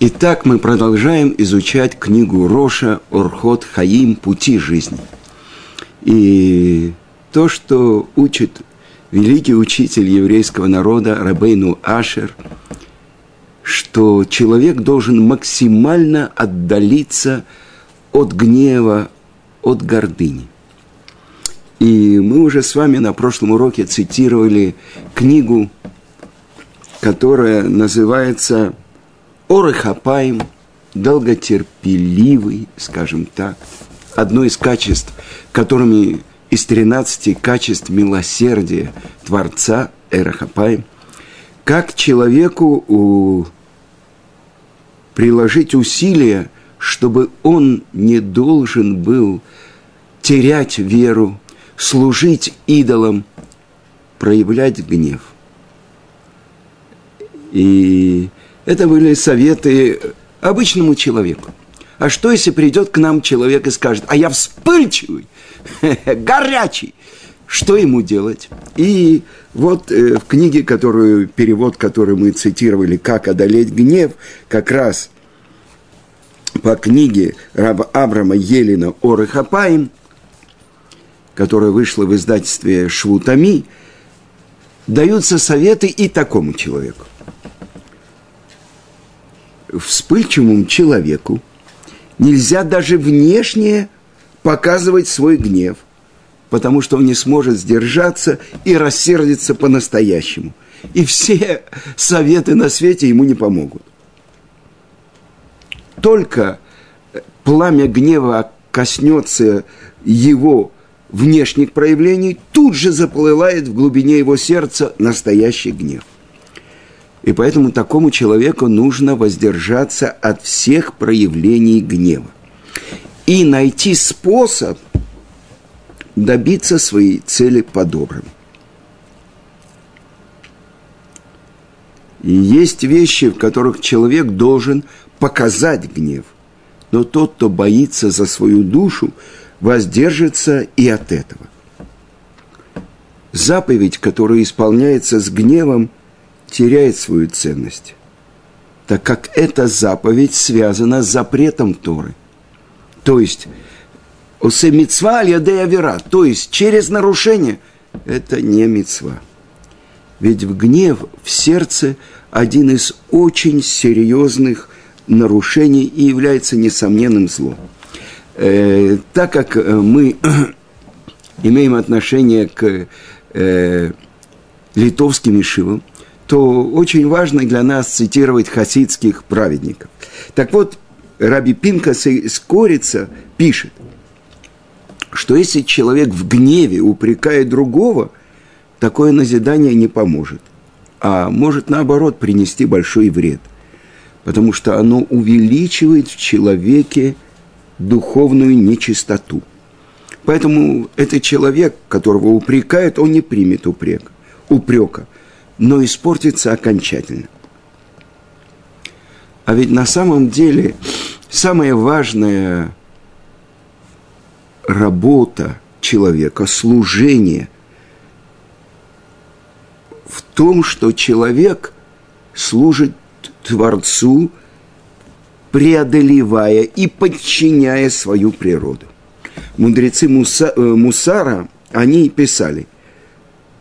Итак, мы продолжаем изучать книгу Роша Орхот Хаим «Пути жизни». И то, что учит великий учитель еврейского народа Рабейну Ашер, что человек должен максимально отдалиться от гнева, от гордыни. И мы уже с вами на прошлом уроке цитировали книгу, которая называется Орехапаем, долготерпеливый, скажем так, одно из качеств, которыми из 13 качеств милосердия Творца Эрахапаем, как человеку у, приложить усилия, чтобы он не должен был терять веру, служить идолам, проявлять гнев. И это были советы обычному человеку. А что, если придет к нам человек и скажет, а я вспыльчивый, горячий, что ему делать? И вот э, в книге, которую, перевод, который мы цитировали, «Как одолеть гнев», как раз по книге раба Абрама Елена Орехапаим, которая вышла в издательстве Швутами, даются советы и такому человеку вспыльчивому человеку нельзя даже внешне показывать свой гнев, потому что он не сможет сдержаться и рассердиться по-настоящему. И все советы на свете ему не помогут. Только пламя гнева коснется его внешних проявлений, тут же заплывает в глубине его сердца настоящий гнев – и поэтому такому человеку нужно воздержаться от всех проявлений гнева. И найти способ добиться своей цели по-доброму. И есть вещи, в которых человек должен показать гнев. Но тот, кто боится за свою душу, воздержится и от этого. Заповедь, которая исполняется с гневом – теряет свою ценность, так как эта заповедь связана с запретом Торы. То есть, осе митцва вера, то есть через нарушение, это не мецва. Ведь в гнев в сердце один из очень серьезных нарушений и является несомненным злом. Э, так как э, мы имеем отношение к э, литовским ишивам, то очень важно для нас цитировать хасидских праведников. Так вот, Раби Пинка Скорица пишет, что если человек в гневе упрекает другого, такое назидание не поможет, а может наоборот принести большой вред, потому что оно увеличивает в человеке духовную нечистоту. Поэтому этот человек, которого упрекают, он не примет упрек, упрека – но испортится окончательно. А ведь на самом деле самая важная работа человека, служение в том, что человек служит Творцу, преодолевая и подчиняя свою природу. Мудрецы Муса, э, Мусара, они писали,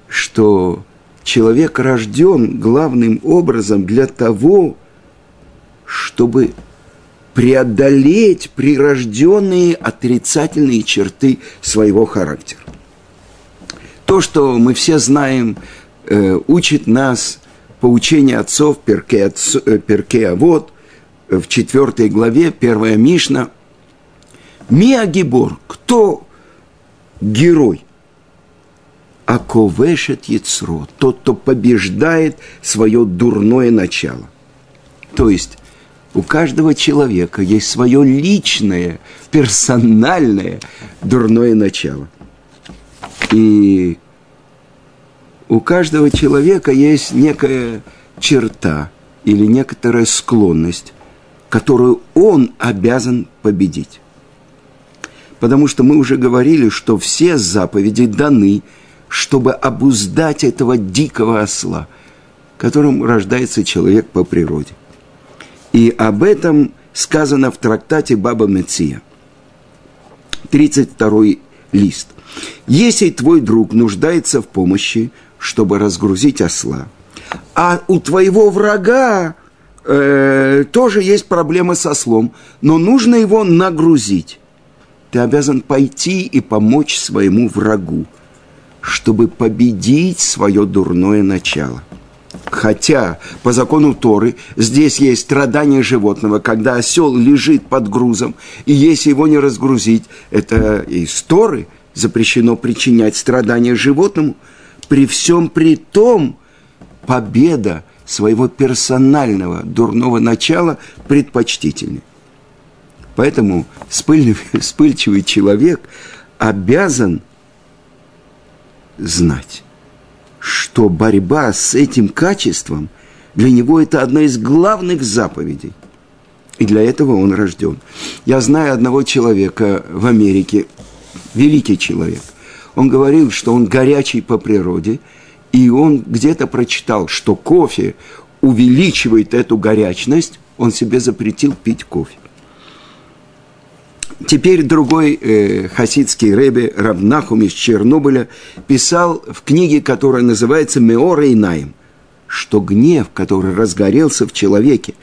что человек рожден главным образом для того, чтобы преодолеть прирожденные отрицательные черты своего характера. То, что мы все знаем, э, учит нас поучение отцов Перке, э, Перке Авод в четвертой главе, первая Мишна. Миагибор, кто герой? Аковешет яцро, тот, кто побеждает свое дурное начало. То есть у каждого человека есть свое личное, персональное дурное начало. И у каждого человека есть некая черта или некоторая склонность, которую он обязан победить. Потому что мы уже говорили, что все заповеди даны – чтобы обуздать этого дикого осла, которым рождается человек по природе. И об этом сказано в трактате Баба Меция. 32 лист. Если твой друг нуждается в помощи, чтобы разгрузить осла, а у твоего врага э, тоже есть проблема со ослом, но нужно его нагрузить. Ты обязан пойти и помочь своему врагу, чтобы победить свое дурное начало. Хотя по закону Торы здесь есть страдание животного, когда осел лежит под грузом, и если его не разгрузить, это из Торы запрещено причинять страдания животному. При всем при том, победа своего персонального дурного начала предпочтительнее. Поэтому вспыльчивый человек обязан знать, что борьба с этим качеством для него это одна из главных заповедей. И для этого он рожден. Я знаю одного человека в Америке, великий человек. Он говорил, что он горячий по природе, и он где-то прочитал, что кофе увеличивает эту горячность, он себе запретил пить кофе. Теперь другой э, хасидский рэбе Равнахум из Чернобыля писал в книге, которая называется «Меора и Наим», что гнев, который разгорелся в человеке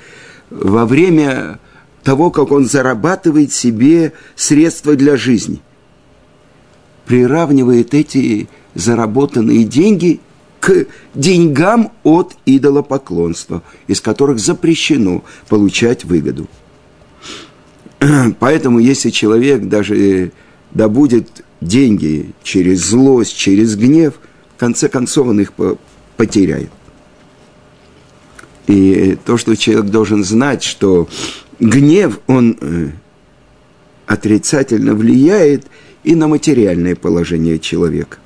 во время того, как он зарабатывает себе средства для жизни, приравнивает эти заработанные деньги к деньгам от идолопоклонства, из которых запрещено получать выгоду. Поэтому если человек даже добудет деньги через злость, через гнев, в конце концов он их потеряет. И то, что человек должен знать, что гнев, он э, отрицательно влияет и на материальное положение человека.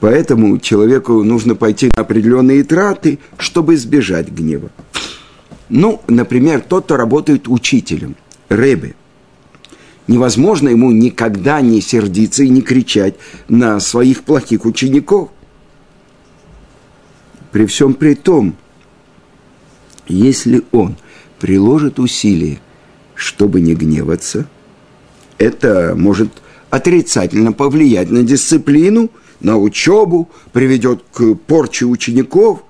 Поэтому человеку нужно пойти на определенные траты, чтобы избежать гнева. Ну, например, тот, кто работает учителем – Ребе. Невозможно ему никогда не сердиться и не кричать на своих плохих учеников. При всем при том, если он приложит усилия, чтобы не гневаться, это может отрицательно повлиять на дисциплину, на учебу, приведет к порче учеников.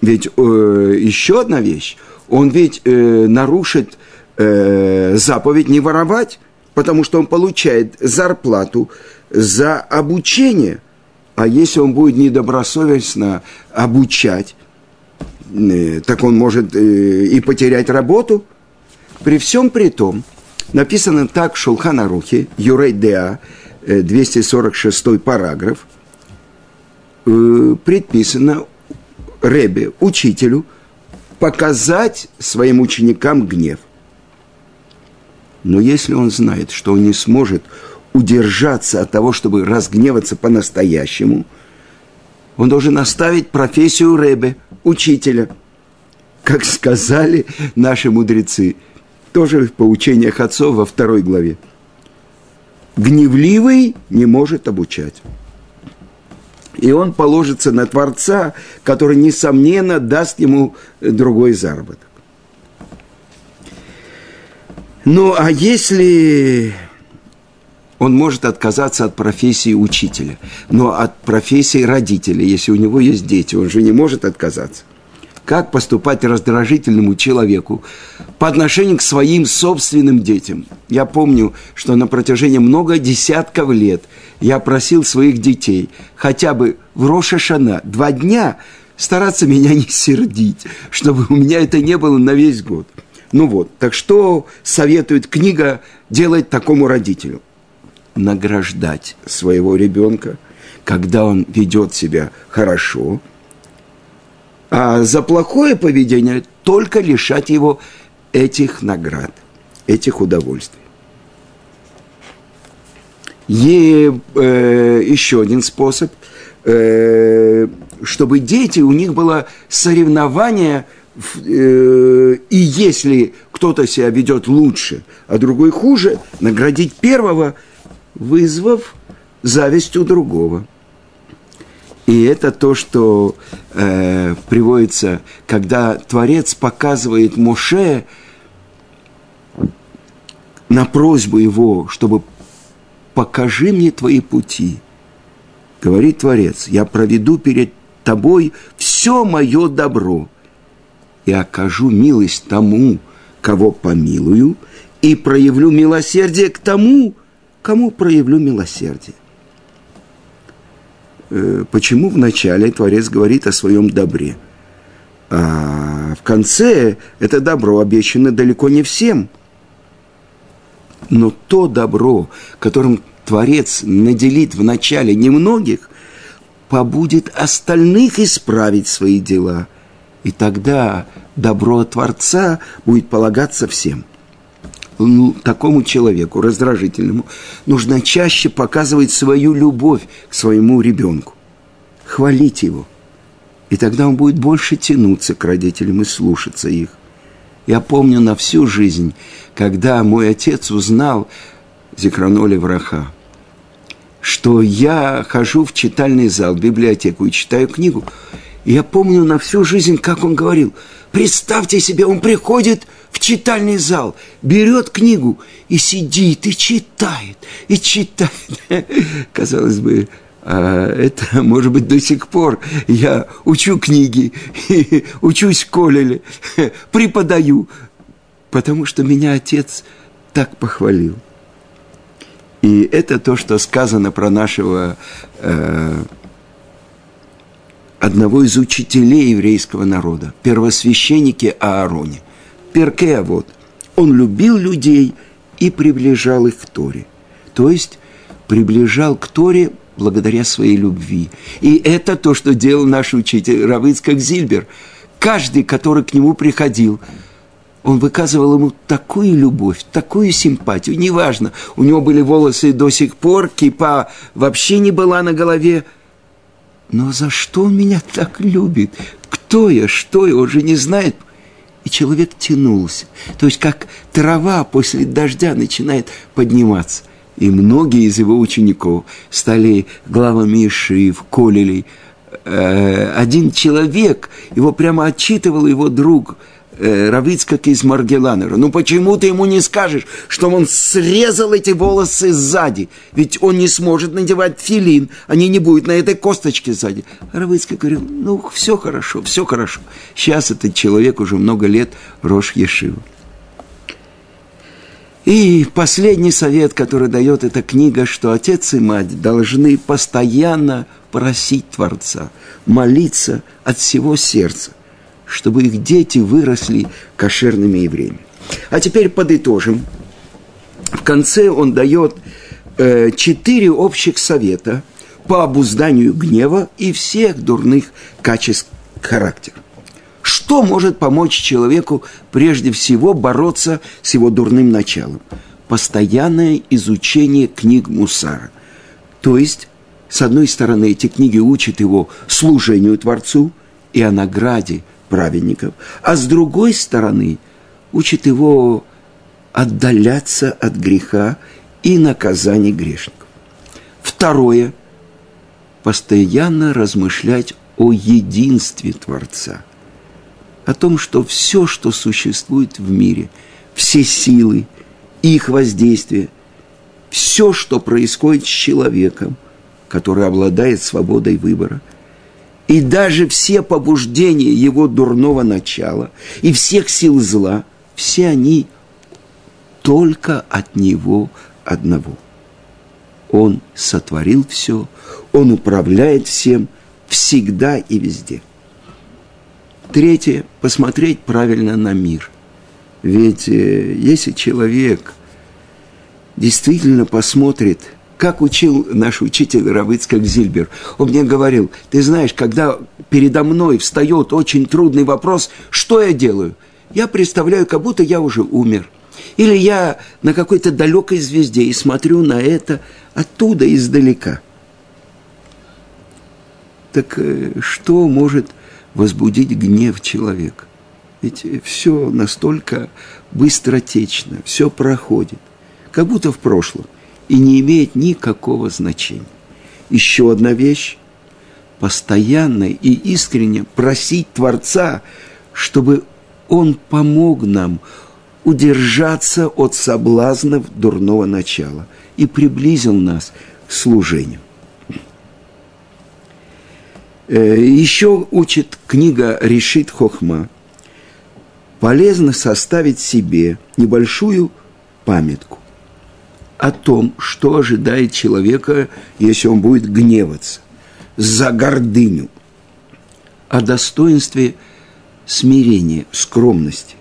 Ведь э, еще одна вещь, он ведь э, нарушит э, заповедь не воровать, потому что он получает зарплату за обучение. А если он будет недобросовестно обучать, э, так он может э, и потерять работу. При всем при том, написано так в Шулханарухе, Юрей Деа, 246 э, параграф, предписано Ребе, учителю, показать своим ученикам гнев. Но если он знает, что он не сможет удержаться от того, чтобы разгневаться по-настоящему, он должен оставить профессию Ребе, учителя. Как сказали наши мудрецы, тоже в поучениях отцов во второй главе. Гневливый не может обучать. И он положится на Творца, который, несомненно, даст ему другой заработок. Ну, а если он может отказаться от профессии учителя, но от профессии родителя, если у него есть дети, он же не может отказаться. Как поступать раздражительному человеку по отношению к своим собственным детям? Я помню, что на протяжении много десятков лет я просил своих детей хотя бы в Рошашана два дня стараться меня не сердить, чтобы у меня это не было на весь год – ну вот, так что советует книга делать такому родителю? Награждать своего ребенка, когда он ведет себя хорошо, а за плохое поведение только лишать его этих наград, этих удовольствий. И э, еще один способ, э, чтобы дети, у них было соревнование – и если кто-то себя ведет лучше, а другой хуже, наградить первого, вызвав зависть у другого. И это то, что э, приводится, когда Творец показывает Моше на просьбу его, чтобы покажи мне твои пути. Говорит Творец, я проведу перед тобой все мое добро и окажу милость тому, кого помилую, и проявлю милосердие к тому, кому проявлю милосердие. Э, почему вначале Творец говорит о своем добре? А в конце это добро обещано далеко не всем. Но то добро, которым Творец наделит в начале немногих, побудет остальных исправить свои дела. И тогда добро Творца будет полагаться всем ну, такому человеку, раздражительному, нужно чаще показывать свою любовь к своему ребенку, хвалить его. И тогда он будет больше тянуться к родителям и слушаться их. Я помню на всю жизнь, когда мой отец узнал, Зикраноли Враха, что я хожу в читальный зал, в библиотеку и читаю книгу. Я помню на всю жизнь, как он говорил, представьте себе, он приходит – в читальный зал, берет книгу и сидит, и читает, и читает. Казалось бы, а это, может быть, до сих пор я учу книги, учусь в коллеле, преподаю, потому что меня отец так похвалил. И это то, что сказано про нашего э, одного из учителей еврейского народа, первосвященники Аароне. Перкея вот. Он любил людей и приближал их к Торе. То есть приближал к Торе благодаря своей любви. И это то, что делал наш учитель Равыцкак Зильбер. Каждый, который к нему приходил, он выказывал ему такую любовь, такую симпатию. Неважно, у него были волосы до сих пор, кипа вообще не была на голове. Но за что он меня так любит? Кто я, что я, он же не знает – и человек тянулся. То есть как трава после дождя начинает подниматься. И многие из его учеников стали главами Ишив, Колелей. Э, один человек, его прямо отчитывал его друг – э, Равицкак из Маргеланера. Ну почему ты ему не скажешь, что он срезал эти волосы сзади? Ведь он не сможет надевать филин, они не будут на этой косточке сзади. Равицкак говорил, ну все хорошо, все хорошо. Сейчас этот человек уже много лет Рош Ешива. И последний совет, который дает эта книга, что отец и мать должны постоянно просить Творца, молиться от всего сердца чтобы их дети выросли кошерными евреями. А теперь подытожим. В конце он дает э, четыре общих совета по обузданию гнева и всех дурных качеств характера. Что может помочь человеку прежде всего бороться с его дурным началом? Постоянное изучение книг Мусара. То есть, с одной стороны, эти книги учат его служению Творцу и о награде праведников, а с другой стороны учит его отдаляться от греха и наказаний грешников. Второе – постоянно размышлять о единстве Творца, о том, что все, что существует в мире, все силы, их воздействие, все, что происходит с человеком, который обладает свободой выбора – и даже все побуждения его дурного начала и всех сил зла, все они только от него одного. Он сотворил все, он управляет всем, всегда и везде. Третье – посмотреть правильно на мир. Ведь э, если человек действительно посмотрит – как учил наш учитель Равыцкак Зильбер. Он мне говорил, ты знаешь, когда передо мной встает очень трудный вопрос, что я делаю? Я представляю, как будто я уже умер. Или я на какой-то далекой звезде и смотрю на это оттуда, издалека. Так э, что может возбудить гнев человека? Ведь все настолько быстротечно, все проходит, как будто в прошлом – и не имеет никакого значения. Еще одна вещь постоянно и искренне просить Творца, чтобы Он помог нам удержаться от соблазнов дурного начала и приблизил нас к служению. Э, Еще учит книга Решит Хохма. Полезно составить себе небольшую памятку о том, что ожидает человека, если он будет гневаться, за гордыню, о достоинстве смирения, скромности.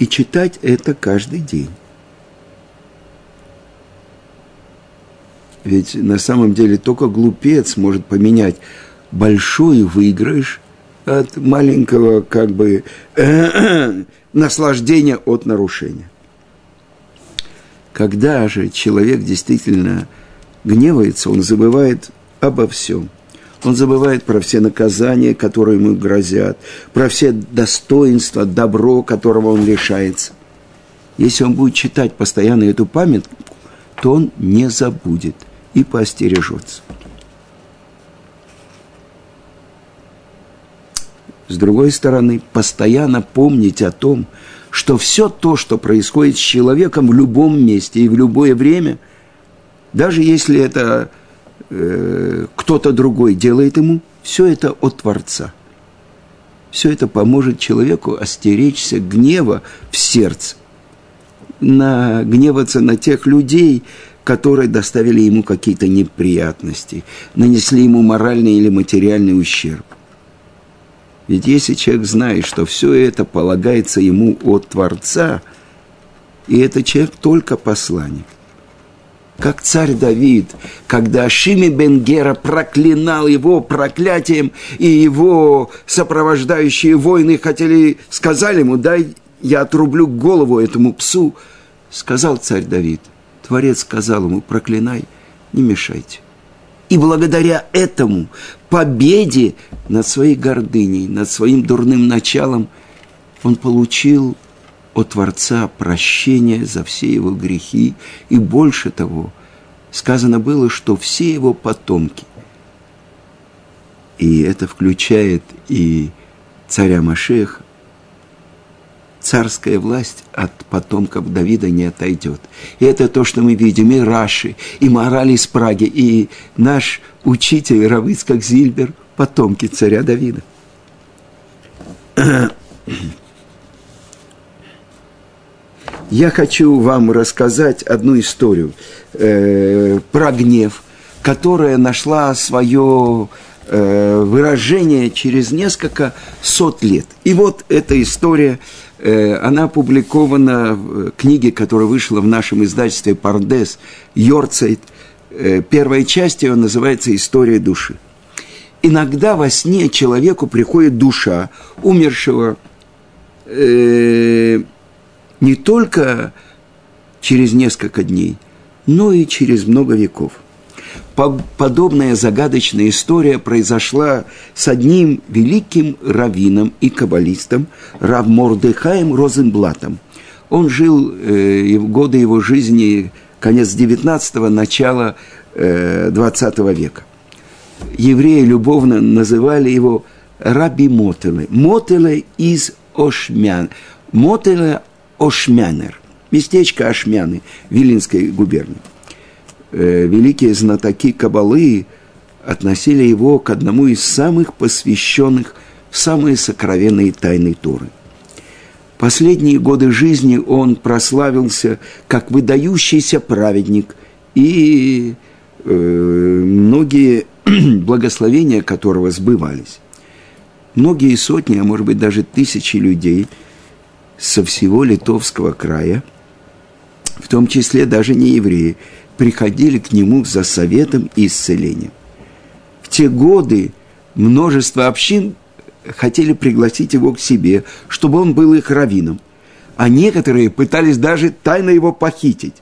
И читать это каждый день. Ведь на самом деле только глупец может поменять большой выигрыш от маленького как бы наслаждения от нарушения. Когда же человек действительно гневается, он забывает обо всем. Он забывает про все наказания, которые ему грозят, про все достоинства, добро, которого он лишается. Если он будет читать постоянно эту памятку, то он не забудет и поостережется. С другой стороны, постоянно помнить о том, что все то, что происходит с человеком в любом месте и в любое время, даже если это э, кто-то другой делает ему, все это от Творца. Все это поможет человеку остеречься гнева в сердце, на, гневаться на тех людей, которые доставили ему какие-то неприятности, нанесли ему моральный или материальный ущерб. Ведь если человек знает, что все это полагается ему от Творца, и это человек только посланник. Как царь Давид, когда Шими Бенгера проклинал его проклятием, и его сопровождающие воины хотели, сказали ему, дай я отрублю голову этому псу, сказал царь Давид. Творец сказал ему, проклинай, не мешайте. И благодаря этому победе над своей гордыней, над своим дурным началом, он получил от Творца прощение за все его грехи. И больше того, сказано было, что все его потомки, и это включает и царя Машеха, царская власть от потомков Давида не отойдет. И это то, что мы видим, и Раши, и Мораль из Праги, и наш учитель Равыцкак Зильбер, потомки царя Давида. Я хочу вам рассказать одну историю э, про гнев, которая нашла свое э, выражение через несколько сот лет. И вот эта история она опубликована в книге, которая вышла в нашем издательстве «Пардес», «Йорцайт». Э, первая часть ее называется «История души». Иногда во сне человеку приходит душа умершего э, не только через несколько дней, но и через много веков подобная загадочная история произошла с одним великим раввином и каббалистом Равмордыхаем Розенблатом. Он жил э, в годы его жизни, конец 19-го, начало э, 20 века. Евреи любовно называли его Раби Мотеле. Мотеле из Ошмян. Мотеле Ошмянер. Местечко Ошмяны, Вилинской губернии. Э, великие знатоки Кабалы относили его к одному из самых посвященных в самые сокровенные тайны Торы. Последние годы жизни он прославился как выдающийся праведник, и э, многие благословения которого сбывались. Многие сотни, а может быть даже тысячи людей со всего Литовского края, в том числе даже не евреи, приходили к нему за советом и исцелением. В те годы множество общин хотели пригласить его к себе, чтобы он был их раввином. А некоторые пытались даже тайно его похитить.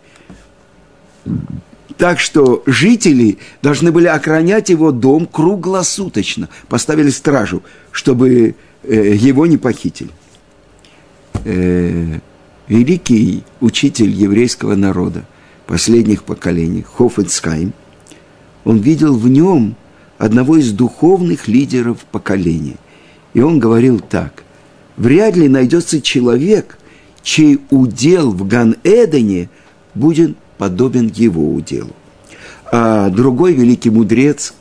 Так что жители должны были охранять его дом круглосуточно. Поставили стражу, чтобы э, его не похитили. Э, великий учитель еврейского народа – последних поколений, Хофенцхайм, он видел в нем одного из духовных лидеров поколения. И он говорил так, вряд ли найдется человек, чей удел в Ган-Эдене будет подобен его уделу. А другой великий мудрец,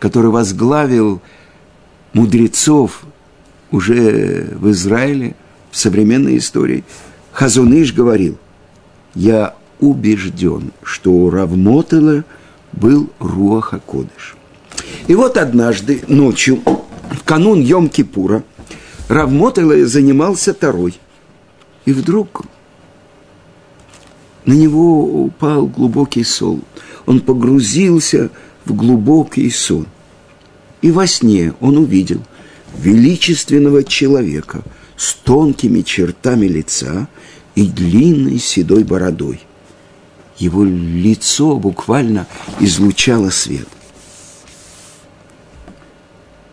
который возглавил мудрецов уже в Израиле, в современной истории, Хазуныш говорил, я убежден, что у Равмотела был Руаха Кодыш. И вот однажды ночью, в канун Йом-Кипура, Равмотела занимался Тарой. И вдруг на него упал глубокий сон. Он погрузился в глубокий сон. И во сне он увидел величественного человека с тонкими чертами лица и длинной седой бородой. Его лицо буквально излучало свет.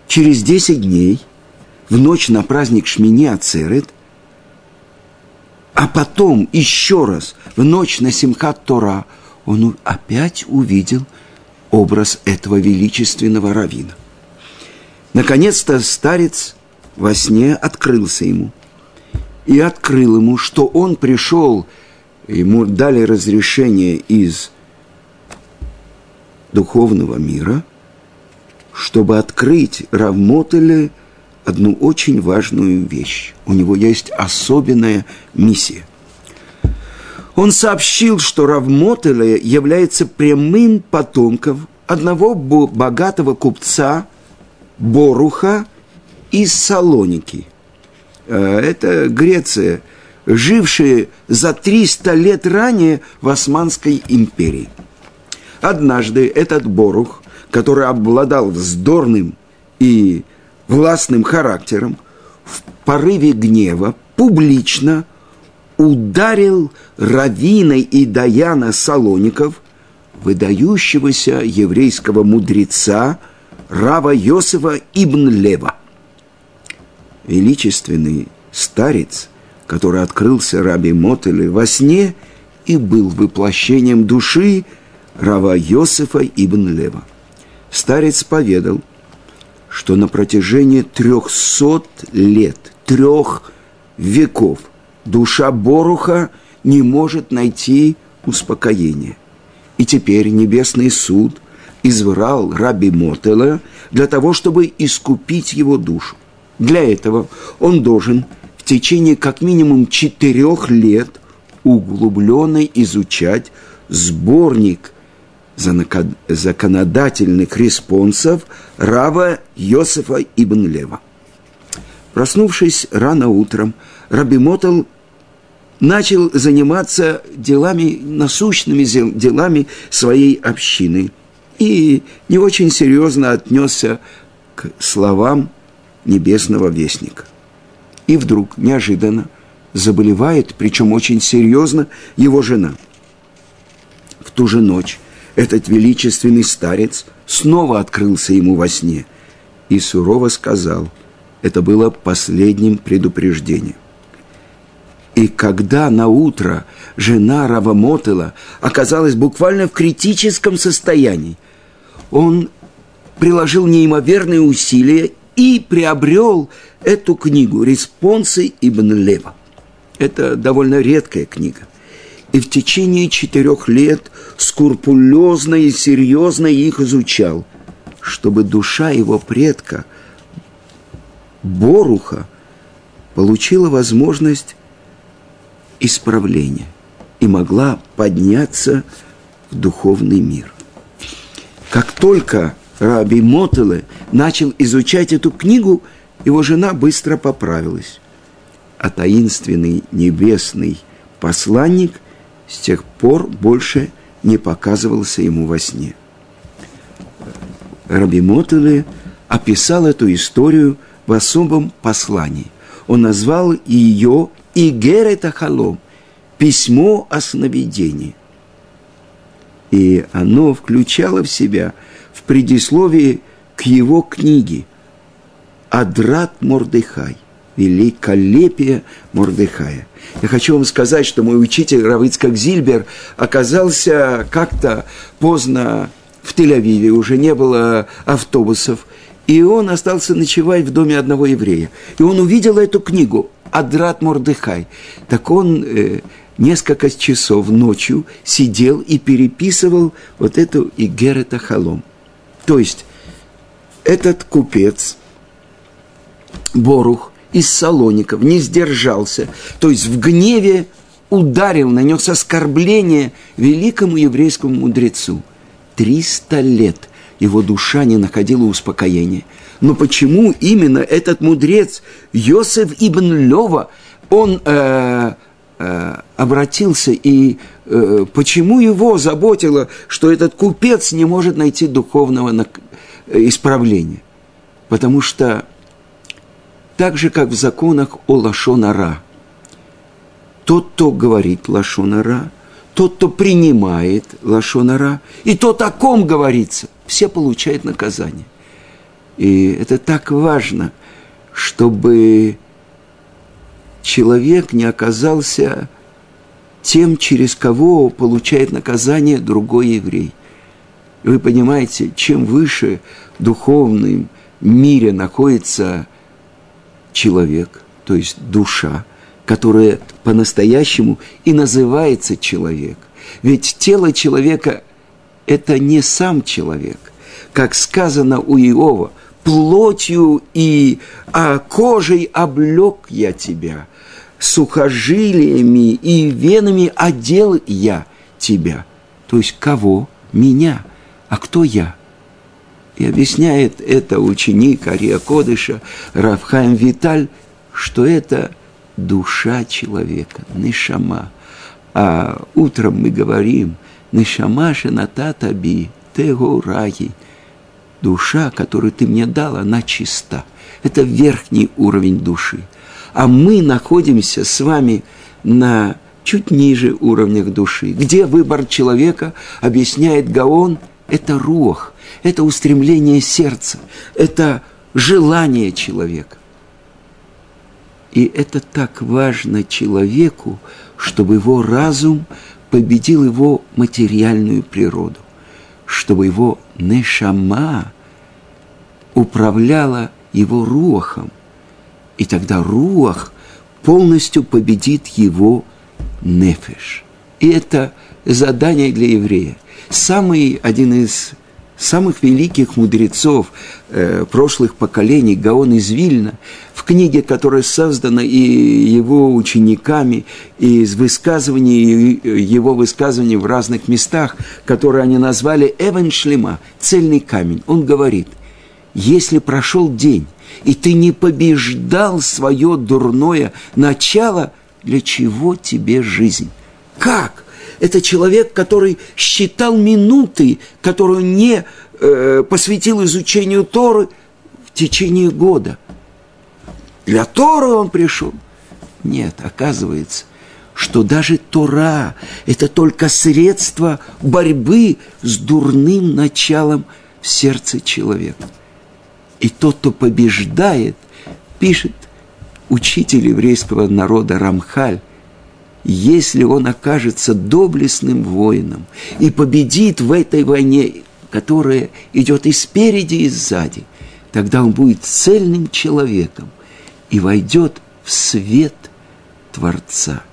Через десять дней, в ночь на праздник Шмини Ацерет, а потом еще раз, в ночь на Симхат Тора, он опять увидел образ этого величественного равина. Наконец-то старец во сне открылся ему. И открыл ему, что он пришел, ему дали разрешение из духовного мира, чтобы открыть Равмотеля одну очень важную вещь. У него есть особенная миссия. Он сообщил, что Равмотеля является прямым потомком одного богатого купца Боруха из Салоники. Э, это Греция, жившая за 300 лет ранее в Османской империи. Однажды этот Борух, который обладал вздорным и властным характером, в порыве гнева публично ударил Равина и Даяна Салоников, выдающегося еврейского мудреца Рава Йосифа ибн Лева. Величественный старец, который открылся Раби Мотеле во сне и был воплощением души Рава Йосифа ибн Лева. Старец поведал – что на протяжении трехсот лет, трех веков душа Боруха не может найти успокоения. И теперь Небесный суд избрал Раби Мотела для того, чтобы искупить его душу. Для этого он должен в течение как минимум четырех лет углубленно изучать сборник законодательных респонсов Рава Йосифа ибн Лева. Проснувшись рано утром, Раби Мотал начал заниматься делами, насущными делами своей общины и не очень серьезно отнесся к словам небесного вестника. И вдруг, неожиданно, заболевает, причем очень серьезно, его жена. В ту же ночь этот величественный старец снова открылся ему во сне и сурово сказал, это было последним предупреждением. И когда на утро жена Равамотела оказалась буквально в критическом состоянии, он приложил неимоверные усилия и приобрел эту книгу «Респонсы Ибн Лева». Это довольно редкая книга – и в течение четырех лет скрупулезно и серьезно их изучал, чтобы душа его предка, Боруха, получила возможность исправления и могла подняться в духовный мир. Как только Раби Мотеле начал изучать эту книгу, его жена быстро поправилась. А таинственный небесный посланник с тех пор больше не показывался ему во сне. Раби Мотеле описал эту историю в особом послании. Он назвал ее «Игерета Халом» – «Письмо о сновидении». И оно включало в себя предисловии к его книге «Адрат Мордыхай» – «Великолепие Мордыхая». Я хочу вам сказать, что мой учитель Равицкак Зильбер оказался как-то поздно в Тель-Авиве, уже не было автобусов, и он остался ночевать в доме одного еврея. И он увидел эту книгу «Адрат Мордыхай». Так он э, несколько часов ночью сидел и переписывал вот эту Игерета Халом. То есть этот купец, Борух, из Салоников не сдержался, то есть в гневе ударил, нанес оскорбление великому еврейскому мудрецу. Триста лет его душа не находила успокоения. Но почему именно этот мудрец Йосеф Ибн Лева, он э, обратился и э, почему его заботило, что этот купец не может найти духовного исправления? Потому что так же, как в законах о Лашонара, тот, кто говорит Лашонара, тот, кто принимает Лашонара, и тот, о ком говорится, все получают наказание. И это так важно, чтобы человек не оказался тем, через кого получает наказание другой еврей. Вы понимаете, чем выше в духовном мире находится человек, то есть душа, которая по-настоящему и называется человек. Ведь тело человека – это не сам человек. Как сказано у Иова, плотью и а кожей облег я тебя, сухожилиями и венами одел я тебя. То есть кого? Меня. А кто я? И объясняет это ученик Ария Кодыша Равхайм Виталь, что это душа человека, нишама. А утром мы говорим, нишама шената таби, tego раги. Душа, которую ты мне дал, она чиста. Это верхний уровень души. А мы находимся с вами на чуть ниже уровнях души. Где выбор человека, объясняет Гаон, это рух, это устремление сердца, это желание человека. И это так важно человеку, чтобы его разум победил его материальную природу, чтобы его нешама управляла его руахом, и тогда руах полностью победит его нефеш. И это задание для еврея. Самый один из самых великих мудрецов э, прошлых поколений, Гаон из Вильна, в книге, которая создана и его учениками, и из высказываний, его высказываний в разных местах, которые они назвали Эвен Шлема, цельный камень, он говорит, если прошел день, и ты не побеждал свое дурное начало, для чего тебе жизнь? Как? Это человек, который считал минуты, которые не э, посвятил изучению Торы в течение года. Для Торы он пришел. Нет, оказывается, что даже Тора – это только средство борьбы с дурным началом в сердце человека. И тот, кто побеждает, пишет учитель еврейского народа Рамхаль – если он окажется доблестным воином и победит в этой войне, которая идет и спереди, и сзади, тогда он будет цельным человеком и войдет в свет Творца.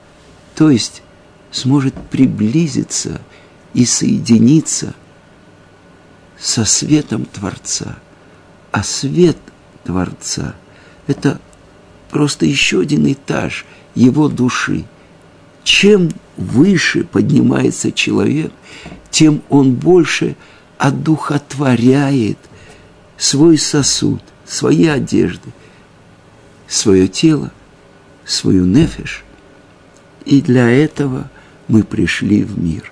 То есть сможет приблизиться и соединиться со светом Творца. А свет Творца – это просто еще один этаж его души – чем выше поднимается человек, тем он больше одухотворяет свой сосуд, свои одежды, свое тело, свою нефиш. И для этого мы пришли в мир.